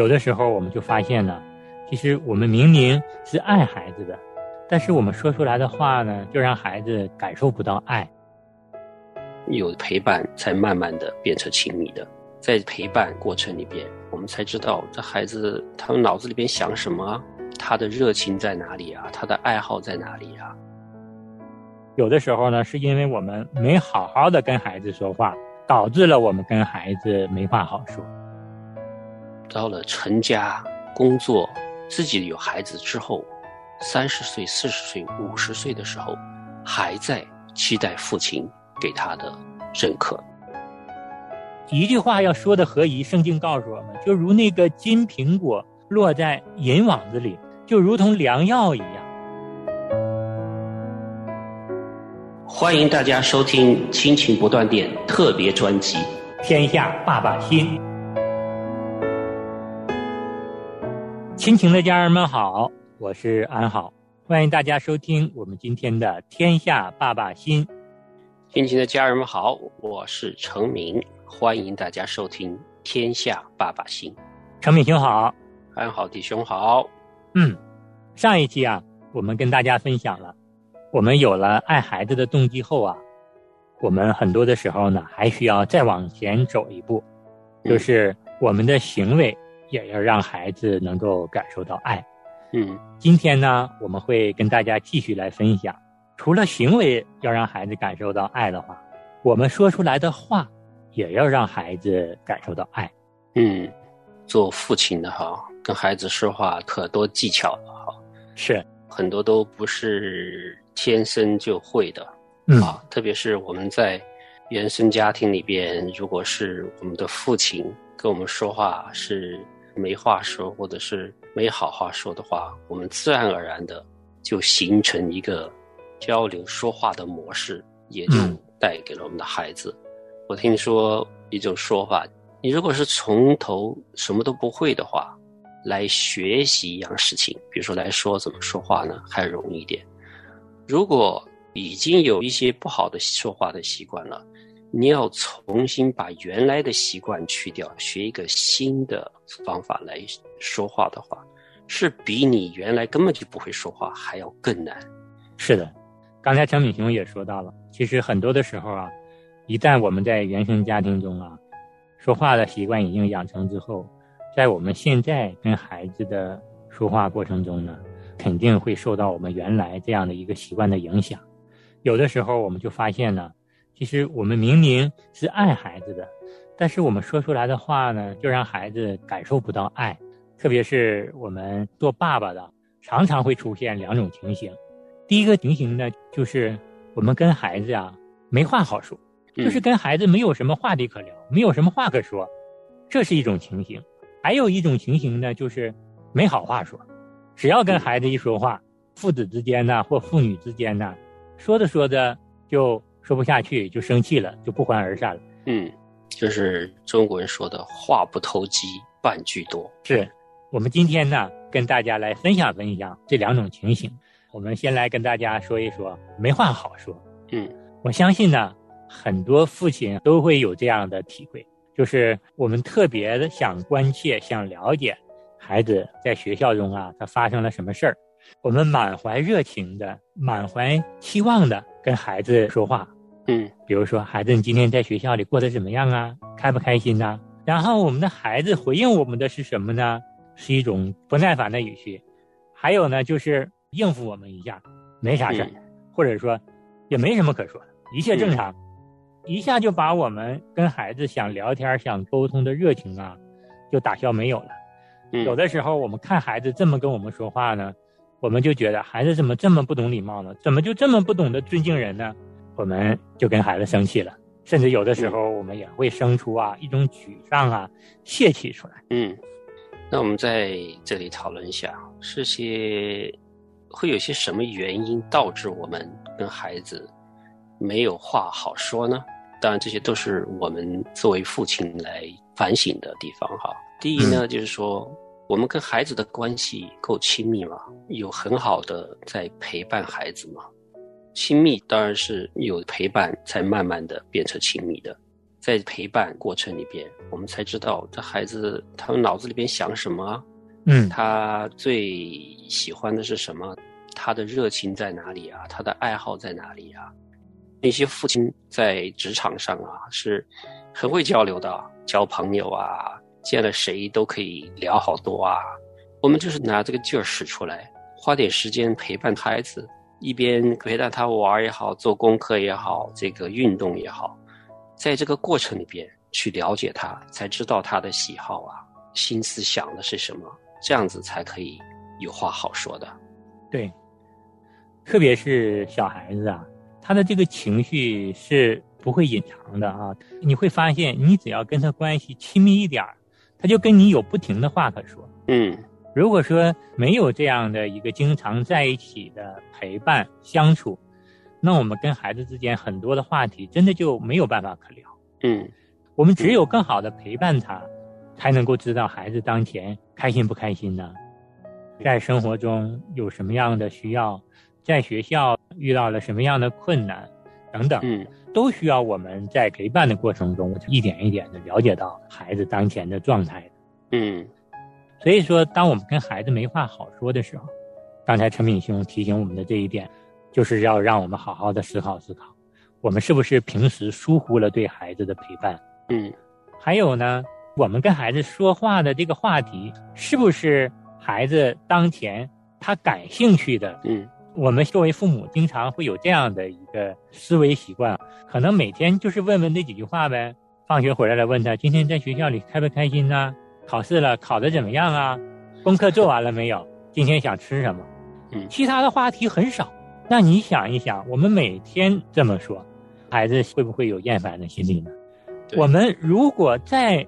有的时候我们就发现呢，其实我们明明是爱孩子的，但是我们说出来的话呢，就让孩子感受不到爱。有陪伴，才慢慢的变成亲密的。在陪伴过程里边，我们才知道这孩子他们脑子里边想什么啊，他的热情在哪里啊，他的爱好在哪里啊。有的时候呢，是因为我们没好好的跟孩子说话，导致了我们跟孩子没话好说。到了成家、工作、自己有孩子之后，三十岁、四十岁、五十岁的时候，还在期待父亲给他的认可。一句话要说的合宜，圣经告诉我们，就如那个金苹果落在银网子里，就如同良药一样。欢迎大家收听《亲情不断电》特别专辑《天下爸爸心》。亲情的家人们好，我是安好，欢迎大家收听我们今天的《天下爸爸心》。亲情的家人们好，我是程明，欢迎大家收听《天下爸爸心》。程明兄好，安好弟兄好。嗯，上一期啊，我们跟大家分享了，我们有了爱孩子的动机后啊，我们很多的时候呢，还需要再往前走一步，就是我们的行为。也要让孩子能够感受到爱。嗯，今天呢，我们会跟大家继续来分享，除了行为要让孩子感受到爱的话，我们说出来的话也要让孩子感受到爱。嗯，做父亲的哈，跟孩子说话可多技巧了哈。是，很多都不是天生就会的。嗯啊，特别是我们在原生家庭里边，如果是我们的父亲跟我们说话是。没话说，或者是没好话说的话，我们自然而然的就形成一个交流说话的模式，也就带给了我们的孩子。我听说一种说法，你如果是从头什么都不会的话，来学习一样事情，比如说来说怎么说话呢，还容易一点。如果已经有一些不好的说话的习惯了。你要重新把原来的习惯去掉，学一个新的方法来说话的话，是比你原来根本就不会说话还要更难。是的，刚才陈敏雄也说到了，其实很多的时候啊，一旦我们在原生家庭中啊，说话的习惯已经养成之后，在我们现在跟孩子的说话过程中呢，肯定会受到我们原来这样的一个习惯的影响。有的时候我们就发现呢。其实我们明明是爱孩子的，但是我们说出来的话呢，就让孩子感受不到爱。特别是我们做爸爸的，常常会出现两种情形。第一个情形呢，就是我们跟孩子啊没话好说，就是跟孩子没有什么话题可聊，没有什么话可说，这是一种情形。还有一种情形呢，就是没好话说，只要跟孩子一说话，父子之间呢或父女之间呢，说着说着就。说不下去就生气了，就不欢而散了。嗯，就是中国人说的话不投机半句多。是，我们今天呢跟大家来分享分享这两种情形。我们先来跟大家说一说没话好说。嗯，我相信呢很多父亲都会有这样的体会，就是我们特别的想关切、想了解孩子在学校中啊他发生了什么事儿，我们满怀热情的、满怀期望的。跟孩子说话，嗯，比如说，孩子，你今天在学校里过得怎么样啊？开不开心呐？然后我们的孩子回应我们的是什么呢？是一种不耐烦的语气，还有呢，就是应付我们一下，没啥事儿，或者说也没什么可说的，一切正常，一下就把我们跟孩子想聊天、想沟通的热情啊，就打消没有了。有的时候，我们看孩子这么跟我们说话呢。我们就觉得孩子怎么这么不懂礼貌呢？怎么就这么不懂得尊敬人呢？我们就跟孩子生气了，甚至有的时候我们也会生出啊一种沮丧啊、泄气出来。嗯，那我们在这里讨论一下，是些会有些什么原因导致我们跟孩子没有话好说呢？当然，这些都是我们作为父亲来反省的地方哈。第一呢，就是说。我们跟孩子的关系够亲密吗？有很好的在陪伴孩子吗？亲密当然是有陪伴才慢慢的变成亲密的。在陪伴过程里边，我们才知道这孩子他们脑子里边想什么，嗯，他最喜欢的是什么，他的热情在哪里啊？他的爱好在哪里啊？那些父亲在职场上啊，是很会交流的，交朋友啊，见了谁都可以聊好多啊。我们就是拿这个劲儿使出来，花点时间陪伴孩子，一边陪伴他玩也好，做功课也好，这个运动也好。在这个过程里边去了解他，才知道他的喜好啊，心思想的是什么，这样子才可以有话好说的。对，特别是小孩子啊，他的这个情绪是不会隐藏的啊。你会发现，你只要跟他关系亲密一点儿他就跟你有不停的话可说。嗯，如果说没有这样的一个经常在一起的陪伴相处。那我们跟孩子之间很多的话题，真的就没有办法可聊。嗯，我们只有更好的陪伴他，才能够知道孩子当前开心不开心呢？在生活中有什么样的需要，在学校遇到了什么样的困难，等等，嗯，都需要我们在陪伴的过程中，一点一点的了解到孩子当前的状态。嗯，所以说，当我们跟孩子没话好说的时候，刚才陈敏兄提醒我们的这一点。就是要让我们好好的思考思考，我们是不是平时疏忽了对孩子的陪伴？嗯，还有呢，我们跟孩子说话的这个话题，是不是孩子当前他感兴趣的？嗯，我们作为父母，经常会有这样的一个思维习惯，可能每天就是问问那几句话呗。放学回来了，问他今天在学校里开不开心呢？考试了，考得怎么样啊？功课做完了没有？今天想吃什么？嗯，其他的话题很少。那你想一想，我们每天这么说，孩子会不会有厌烦的心理呢？我们如果再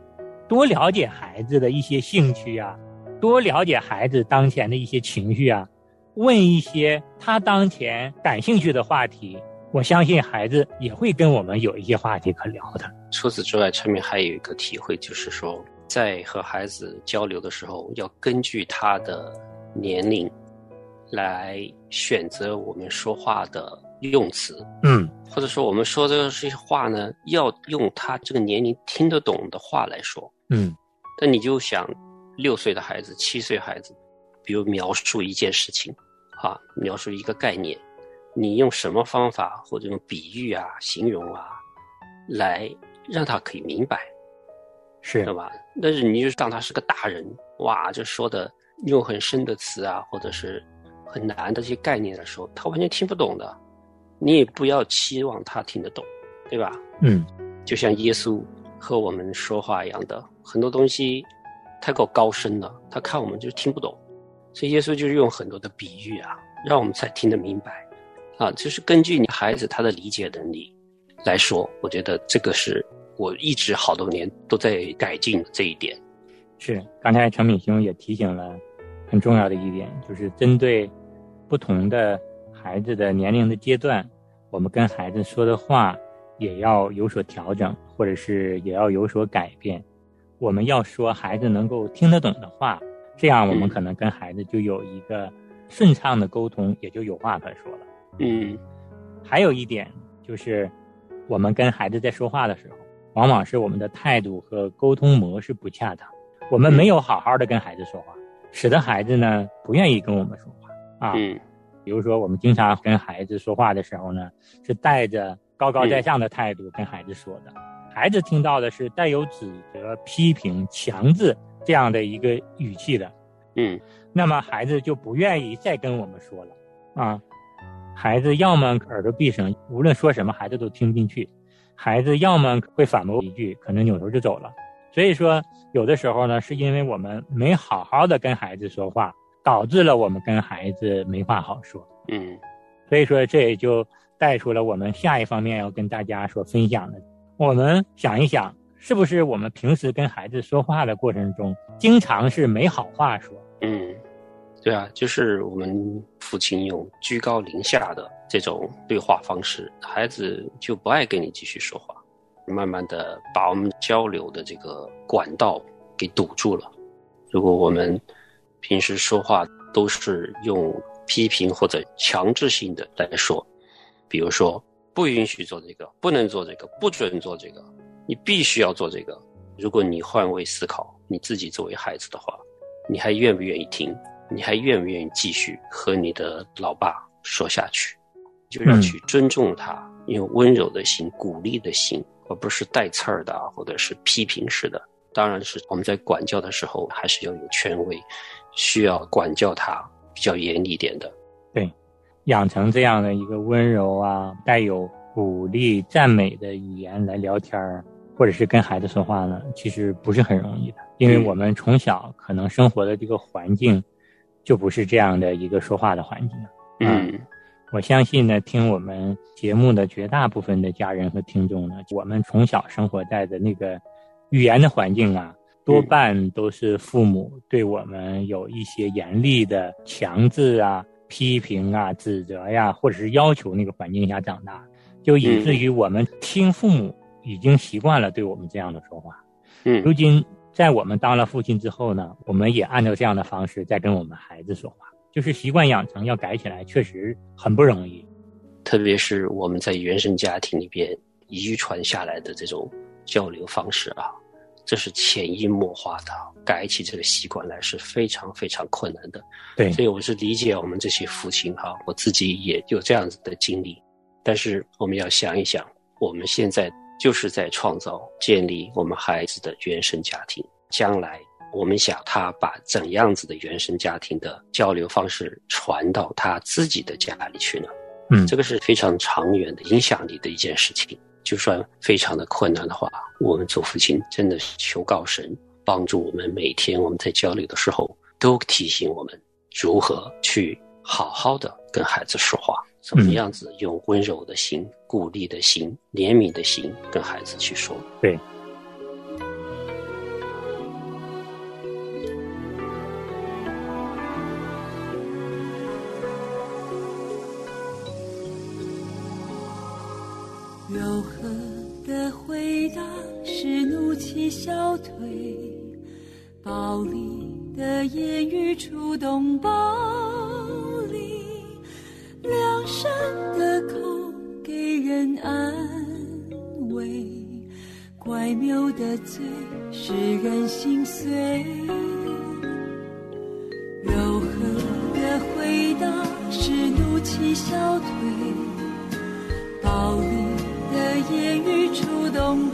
多了解孩子的一些兴趣啊，多了解孩子当前的一些情绪啊，问一些他当前感兴趣的话题，我相信孩子也会跟我们有一些话题可聊的。除此之外，陈敏还有一个体会，就是说，在和孩子交流的时候，要根据他的年龄。来选择我们说话的用词，嗯，或者说我们说的这些话呢，要用他这个年龄听得懂的话来说，嗯。那你就想，六岁的孩子、七岁孩子，比如描述一件事情，啊，描述一个概念，你用什么方法或者用比喻啊、形容啊，来让他可以明白，是，对吧？但是你就当他是个大人，哇，就说的用很深的词啊，或者是。很难的这些概念的时候，他完全听不懂的，你也不要期望他听得懂，对吧？嗯，就像耶稣和我们说话一样的，很多东西太过高深了，他看我们就听不懂，所以耶稣就是用很多的比喻啊，让我们才听得明白，啊，就是根据你孩子他的理解能力来说，我觉得这个是我一直好多年都在改进的这一点。是，刚才陈敏兄也提醒了很重要的一点，就是针对。不同的孩子的年龄的阶段，我们跟孩子说的话也要有所调整，或者是也要有所改变。我们要说孩子能够听得懂的话，这样我们可能跟孩子就有一个顺畅的沟通，也就有话可说了。嗯，还有一点就是，我们跟孩子在说话的时候，往往是我们的态度和沟通模式不恰当，我们没有好好的跟孩子说话，使得孩子呢不愿意跟我们说话。啊，嗯，比如说我们经常跟孩子说话的时候呢，是带着高高在上的态度跟孩子说的，孩子听到的是带有指责、批评、强制这样的一个语气的，嗯，那么孩子就不愿意再跟我们说了，啊，孩子要么耳朵闭上，无论说什么孩子都听不进去，孩子要么会反驳一句，可能扭头就走了，所以说有的时候呢，是因为我们没好好的跟孩子说话。导致了我们跟孩子没话好说，嗯，所以说这也就带出了我们下一方面要跟大家所分享的。我们想一想，是不是我们平时跟孩子说话的过程中，经常是没好话说？嗯，对啊，就是我们父亲用居高临下的这种对话方式，孩子就不爱跟你继续说话，慢慢的把我们交流的这个管道给堵住了。如果我们平时说话都是用批评或者强制性的来说，比如说不允许做这个，不能做这个，不准做这个，你必须要做这个。如果你换位思考，你自己作为孩子的话，你还愿不愿意听？你还愿不愿意继续和你的老爸说下去？就要去尊重他，用温柔的心、鼓励的心，而不是带刺儿的，或者是批评式的。当然是我们在管教的时候，还是要有权威，需要管教他比较严厉点的。对，养成这样的一个温柔啊，带有鼓励、赞美的语言来聊天儿。或者是跟孩子说话呢，其实不是很容易的，因为我们从小可能生活的这个环境，就不是这样的一个说话的环境。嗯，我相信呢，听我们节目的绝大部分的家人和听众呢，我们从小生活在的那个语言的环境啊，多半都是父母对我们有一些严厉的强制啊、批评啊、指责呀，或者是要求那个环境下长大，就以至于我们听父母。已经习惯了对我们这样的说话，嗯，如今在我们当了父亲之后呢，我们也按照这样的方式在跟我们孩子说话，就是习惯养成要改起来，确实很不容易。特别是我们在原生家庭里边遗传下来的这种交流方式啊，这是潜移默化的，改起这个习惯来是非常非常困难的。对，所以我是理解我们这些父亲哈，我自己也有这样子的经历，但是我们要想一想，我们现在。就是在创造、建立我们孩子的原生家庭。将来，我们想他把怎样子的原生家庭的交流方式传到他自己的家里去呢？嗯，这个是非常长远的影响力的一件事情。就算非常的困难的话，我们做父亲真的求告神帮助我们，每天我们在交流的时候都提醒我们如何去好好的跟孩子说话。怎么样子用温柔的心、鼓励的心、怜悯的心跟孩子去说？对。柔和的回答是怒气消退，暴力的言语触动暴人安慰，怪谬的罪使人心碎。柔和的回答使怒气消退，暴力的言语触动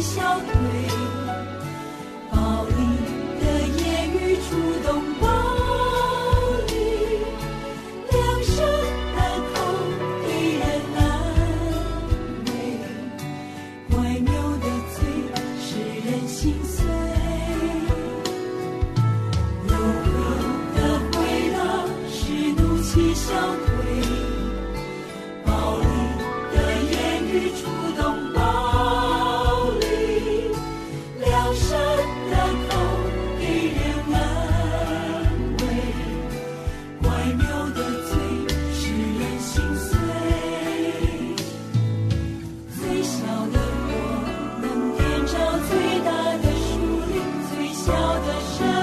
小腿。the shadow.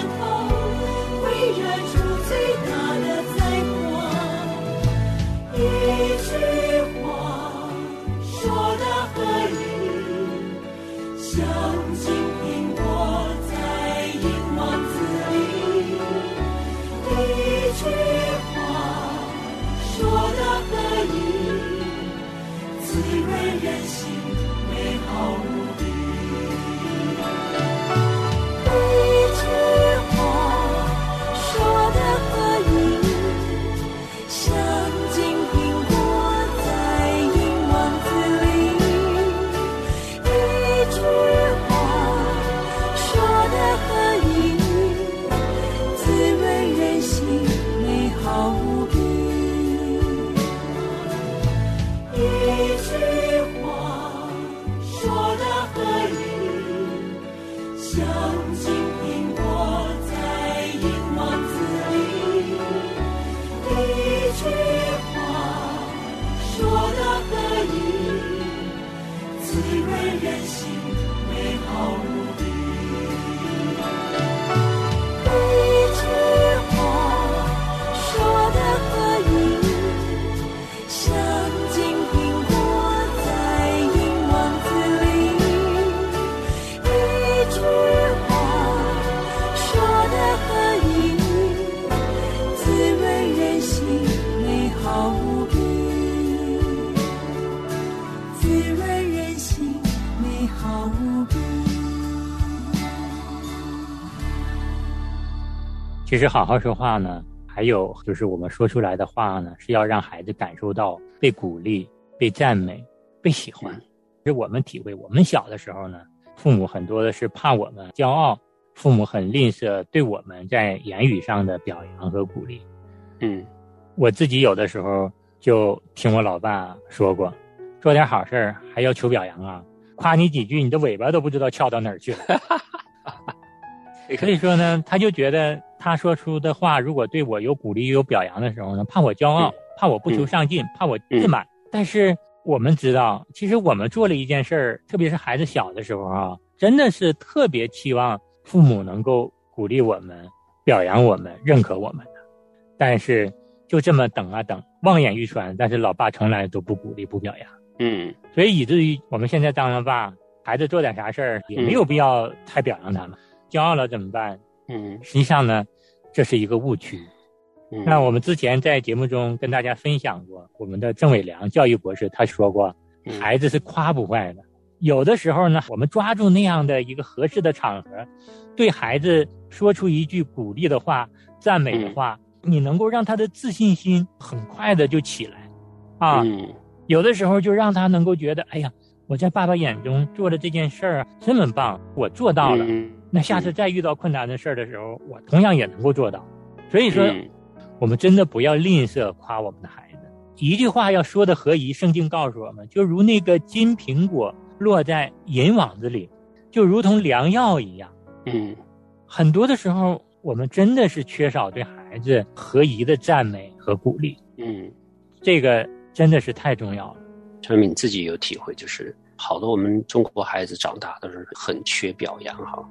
其实好好说话呢，还有就是我们说出来的话呢，是要让孩子感受到被鼓励、被赞美、被喜欢。其实我们体会，我们小的时候呢，父母很多的是怕我们骄傲，父母很吝啬对我们在言语上的表扬和鼓励。嗯我自己有的时候就听我老爸说过，做点好事儿还要求表扬啊，夸你几句，你的尾巴都不知道翘到哪儿去了。所以说呢，他就觉得他说出的话，如果对我有鼓励、有表扬的时候呢，怕我骄傲，怕我不求上进，怕我自满。但是我们知道，其实我们做了一件事儿，特别是孩子小的时候啊，真的是特别期望父母能够鼓励我们、表扬我们、认可我们的。但是就这么等啊等，望眼欲穿，但是老爸从来都不鼓励、不表扬。嗯所以以至于我们现在当了爸，孩子做点啥事儿也没有必要太表扬他们，骄傲了怎么办？嗯实际上呢，这是一个误区。嗯，那我们之前在节目中跟大家分享过，我们的郑伟良教育博士他说过，嗯孩子是夸不坏的。有的时候呢，我们抓住那样的一个合适的场合，对孩子说出一句鼓励的话、赞美的话，你能够让他的自信心很快的就起来，啊，嗯有的时候就让他能够觉得，哎呀，我在爸爸眼中做的这件事儿啊，这么棒，我做到了。嗯那下次再遇到困难的事儿的时候，我同样也能够做到。所以说，嗯我们真的不要吝啬夸我们的孩子。一句话要说的合宜，圣经告诉我们，就如那个金苹果落在银网子里，就如同良药一样。嗯很多的时候，我们真的是缺少对孩子合宜的赞美和鼓励，嗯，这个真的是太重要了。陈敏自己有体会，就是好多我们中国孩子长大都是很缺表扬哈，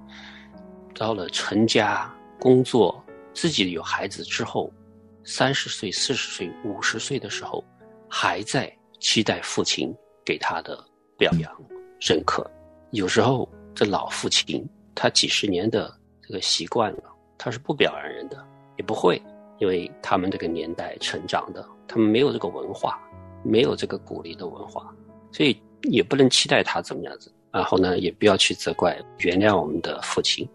到了成家工作，自己有孩子之后，三十岁、四十岁、五十岁的时候，还在期待父亲给他的表扬、认可。有时候这老父亲他几十年的这个习惯了，他是不表扬人的，也不会，因为他们这个年代成长的，他们没有这个文化。没有这个鼓励的文化，所以也不能期待他怎么样子。然后呢，也不要去责怪、原谅我们的父亲。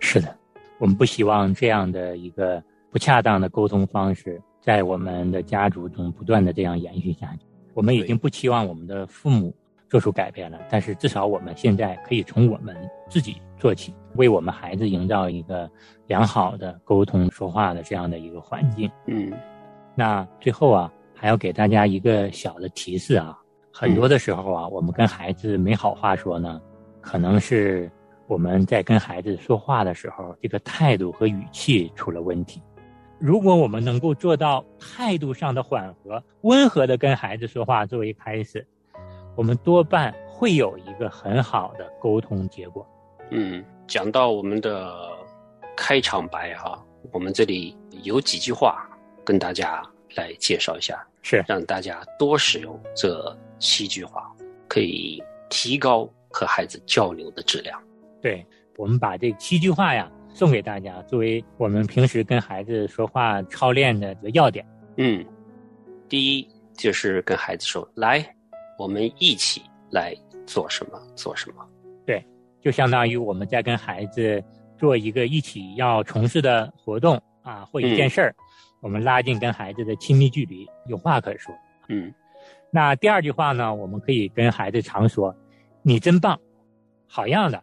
是的，我们不希望这样的一个不恰当的沟通方式在我们的家族中不断的这样延续下去。我们已经不期望我们的父母做出改变了，但是至少我们现在可以从我们自己做起，为我们孩子营造一个良好的沟通说话的这样的一个环境。嗯那最后啊，还要给大家一个小的提示啊，很多的时候啊，我们跟孩子没好话说呢，可能是我们在跟孩子说话的时候，这个态度和语气出了问题。如果我们能够做到态度上的缓和、温和的跟孩子说话作为开始，我们多半会有一个很好的沟通结果。嗯，讲到我们的开场白哈，我们这里有几句话跟大家来介绍一下，是让大家多使用这七句话，可以提高和孩子交流的质量。对，我们把这七句话呀送给大家，作为我们平时跟孩子说话操练的这个要点。嗯，第一就是跟孩子说：“来，我们一起来做什么做什么。对就相当于我们在跟孩子做一个一起要从事的活动啊，或一件事儿，我们拉近跟孩子的亲密距离，有话可说。嗯那第二句话呢，我们可以跟孩子常说：“你真棒，好样的，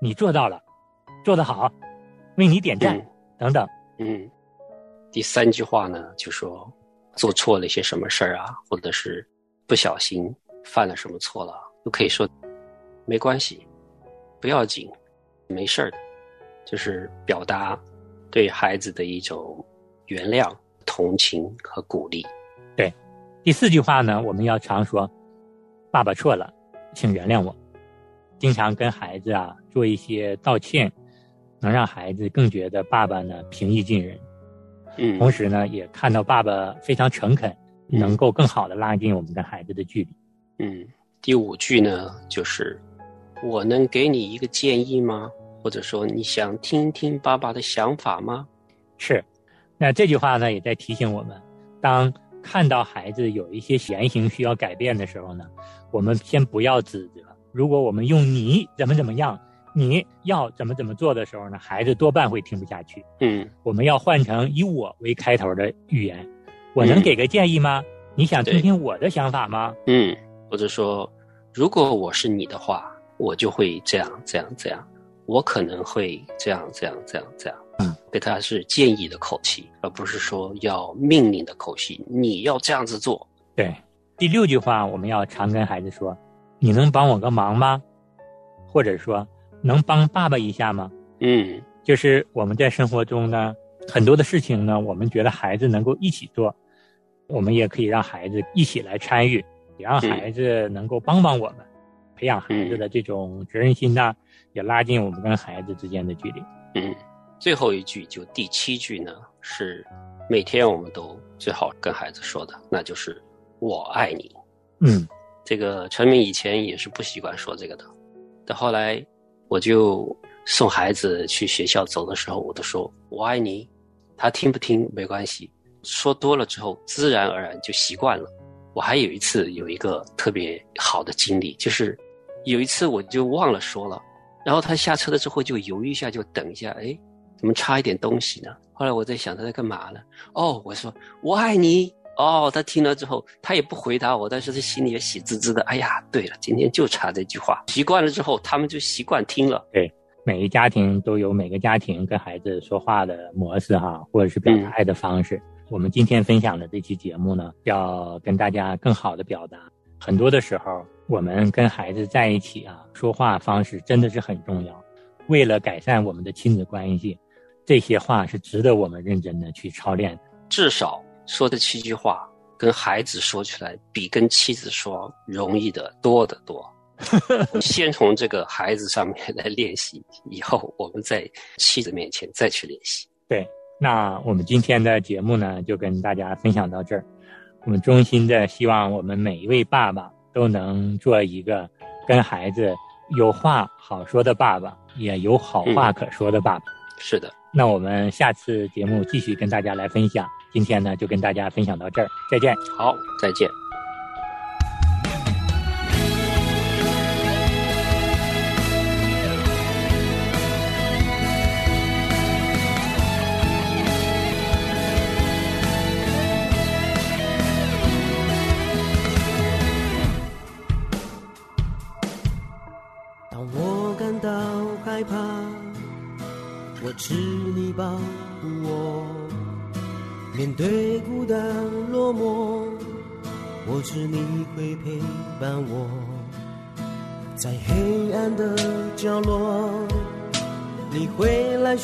你做到了，做得好，为你点赞、嗯等等。嗯。第三句话呢，就说做错了一些什么事儿啊，或者是不小心犯了什么错了，都可以说没关系，不要紧，没事儿的，就是表达对孩子的一种原谅、同情和鼓励。第四句话呢，我们要常说：“爸爸错了，请原谅我。”经常跟孩子啊做一些道歉，能让孩子更觉得爸爸呢平易近人。嗯同时呢，也看到爸爸非常诚恳，嗯能够更好的拉近我们跟孩子的距离。嗯，第五句呢，就是我能给你一个建议吗？或者说你想听听爸爸的想法吗？是，那这句话呢，也在提醒我们，当看到孩子有一些言行需要改变的时候呢，我们先不要指责。如果我们用“你怎么怎么样”，你要怎么怎么做的时候呢，孩子多半会听不下去。嗯我们要换成以我为开头的语言，我能嗯给个建议吗？你想听听我的想法吗？嗯，或者说，如果我是你的话，我就会这样这样这样，我可能会这样这样这样这样。嗯，给他是建议的口气，而不是说要命令的口气。你要这样子做。对，第六句话我们要常跟孩子说：“你能帮我个忙吗？”或者说：“能帮爸爸一下吗？”嗯就是我们在生活中呢，很多的事情呢，我们觉得孩子能够一起做，我们也可以让孩子一起来参与，也让孩子能够帮帮我们，培养孩子的这种责任心呐，也拉近我们跟孩子之间的距离。嗯，最后一句就第七句呢，是每天我们都最好跟孩子说的，那就是“我爱你”。嗯这个陈明以前也是不习惯说这个的，但后来我就送孩子去学校走的时候，我都说“我爱你”，他听不听没关系，说多了之后，自然而然就习惯了。我还有一次有一个特别好的经历，就是有一次我就忘了说了，然后他下车了之后就犹豫一下，就等一下，哎，怎么差一点东西呢？后来我在想他在干嘛呢？哦，我说我爱你。哦，他听了之后，他也不回答我，但是他心里也喜滋滋的。哎呀，对了，今天就差这句话。习惯了之后，他们就习惯听了。对每个家庭都有每个家庭跟孩子说话的模式哈，或者是表达爱的方式。我们今天分享的这期节目呢，要跟大家更好的表达。很多的时候，我们跟孩子在一起啊，说话方式真的是很重要。为了改善我们的亲子关系，这些话是值得我们认真的去操练的。至少说这七句话，跟孩子说起来比跟妻子说容易的多得多。先从这个孩子上面来练习，以后我们在妻子面前再去练习。对，那我们今天的节目呢，就跟大家分享到这儿。我们衷心的希望我们每一位爸爸都能做一个跟孩子有话好说的爸爸，也有好话可说的爸爸。是的，那我们下次节目继续跟大家来分享。今天呢，就跟大家分享到这儿，再见。好，再见。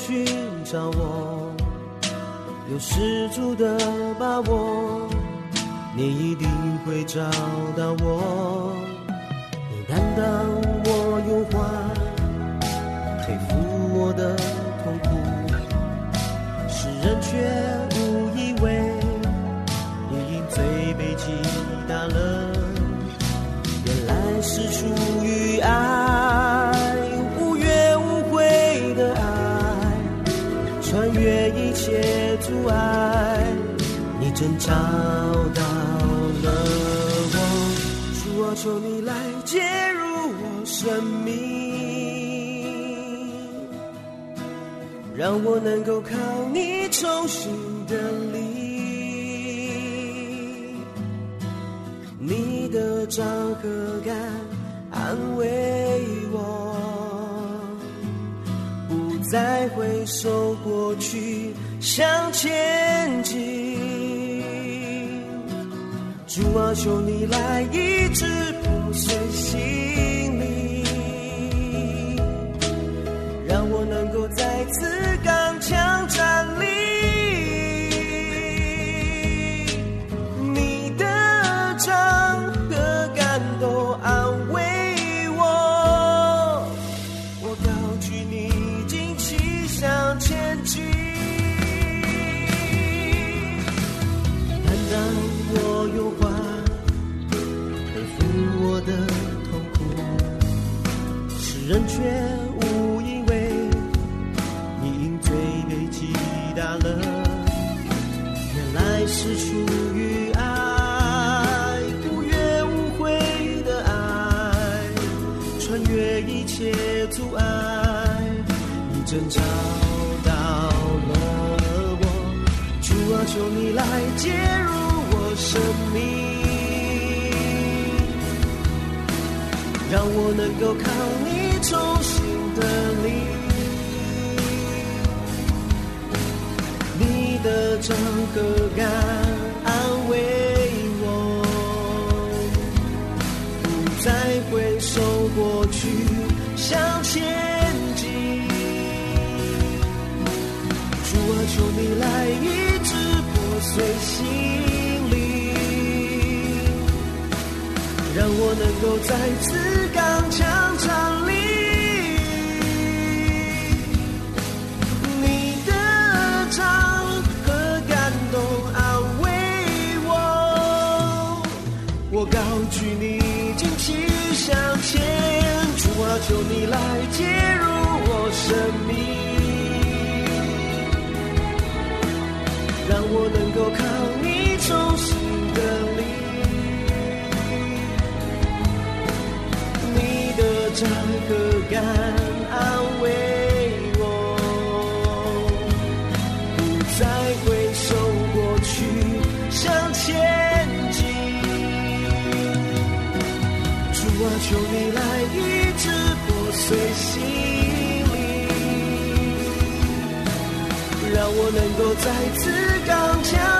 寻找我，有十足的把握，你一定会找到我。你担当我忧患，背负我的痛苦，世人却误以为你因罪被击打了，原来是出切阻碍，你真找到了我。主啊，求你来介入我生命，让我能够靠你重新的力。你的掌和感安慰我，不再回首过去，向前进。主啊，求你来医治破碎心里，让我能够再次我能够靠你重新的力。你的掌和感安慰我，不再回首过去，向前进。主啊，求你来医治破碎心灵，让我能够再次刚强站立。你的唱和感动安慰我，我高举你旌旗向前。主啊，求你来介入能够再次刚强。